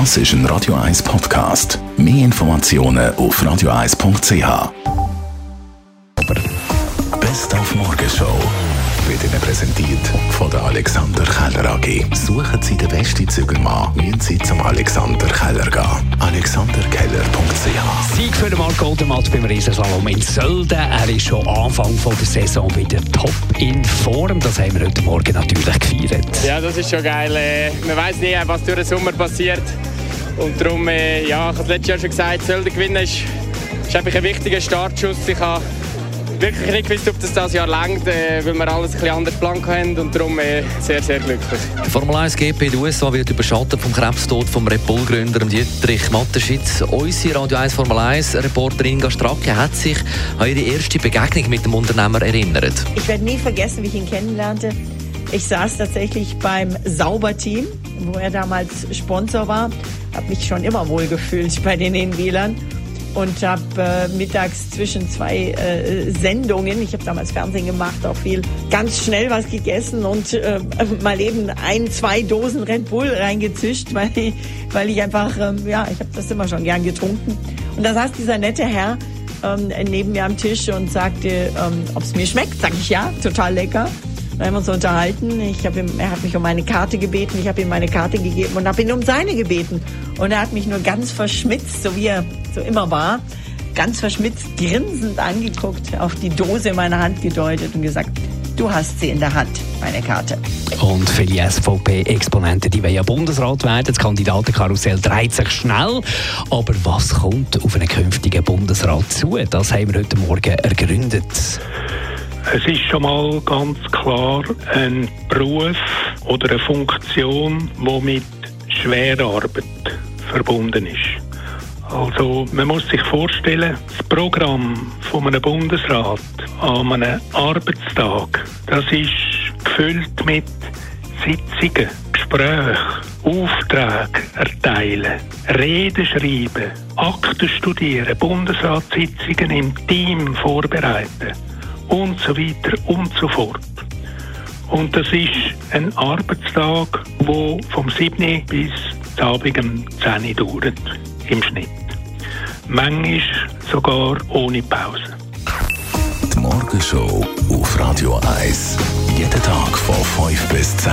Das ist ein Radio 1 Podcast. Mehr Informationen auf radio1.ch. Best auf Morgenshow wird Ihnen präsentiert von der Alexander Keller AG. Suchen Sie den besten Zügelmann, müssen Sie zum Alexander Keller gehen. AlexanderKeller.ch Sieg für den Marc Goldermatt beim Riesenslalom in Sölden. Er ist schon Anfang von der Saison wieder top in Form. Das haben wir heute Morgen natürlich gefeiert. Ja, das ist schon geil. Äh, man weiß nie, was durch den Sommer passiert. Und darum, äh, ja, ich habe letztes Jahr schon gesagt, Sölden gewinnen ist, ist einfach ein wichtiger Startschuss. Ich habe wirklich nicht gewusst, ob das dieses Jahr längt, äh, weil wir alles ein bisschen anders Plan haben und darum äh, sehr, sehr glücklich. Die Formel 1 GP in den USA wird überschattet vom Krebstod vom Red Bull-Gründer Dietrich Matterschitz. Unsere Radio 1 Formel 1 Reporterin Inga Stracke hat sich an ihre erste Begegnung mit dem Unternehmer erinnert. Ich werde nie vergessen, wie ich ihn kennenlernte. Ich saß tatsächlich beim Sauberteam, wo er damals Sponsor war. Habe mich schon immer wohl gefühlt bei den Inwählern und habe äh, mittags zwischen zwei äh, Sendungen, ich habe damals Fernsehen gemacht, auch viel, ganz schnell was gegessen und äh, mal eben ein, zwei Dosen Red Bull reingezischt, weil ich, weil ich einfach, ähm, ja, ich habe das immer schon gern getrunken. Und da saß dieser nette Herr ähm, neben mir am Tisch und sagte, ähm, ob es mir schmeckt. Sag ich ja, total lecker. Wir haben uns unterhalten. Ich hab ihm, er hat mich um meine Karte gebeten. Ich habe ihm meine Karte gegeben und habe ihn um seine gebeten. Und er hat mich nur ganz verschmitzt, so wie er so immer war, ganz verschmitzt, grinsend angeguckt, auf die Dose in meiner Hand gedeutet und gesagt, du hast sie in der Hand, meine Karte. Und viele SVP-Exponenten, die wollen ja Bundesrat werden. Das Kandidatenkarussell dreht sich schnell. Aber was kommt auf einen künftigen Bundesrat zu? Das haben wir heute Morgen ergründet. Es ist schon mal ganz klar ein Beruf oder eine Funktion, die mit schwerer Arbeit verbunden ist. Also man muss sich vorstellen, das Programm von einem Bundesrat an einem Arbeitstag, das ist gefüllt mit Sitzungen, Gesprächen, Aufträge erteilen, Reden schreiben, Akten studieren, Bundesratssitzungen im Team vorbereiten und so weiter und so fort. Und das ist ein Arbeitstag, der vom 7. bis zum Abend um 10 Uhr dauert, im Schnitt. Manchmal sogar ohne Pause. Die Morgenshow auf Radio 1. Jeden Tag von 5 bis 10.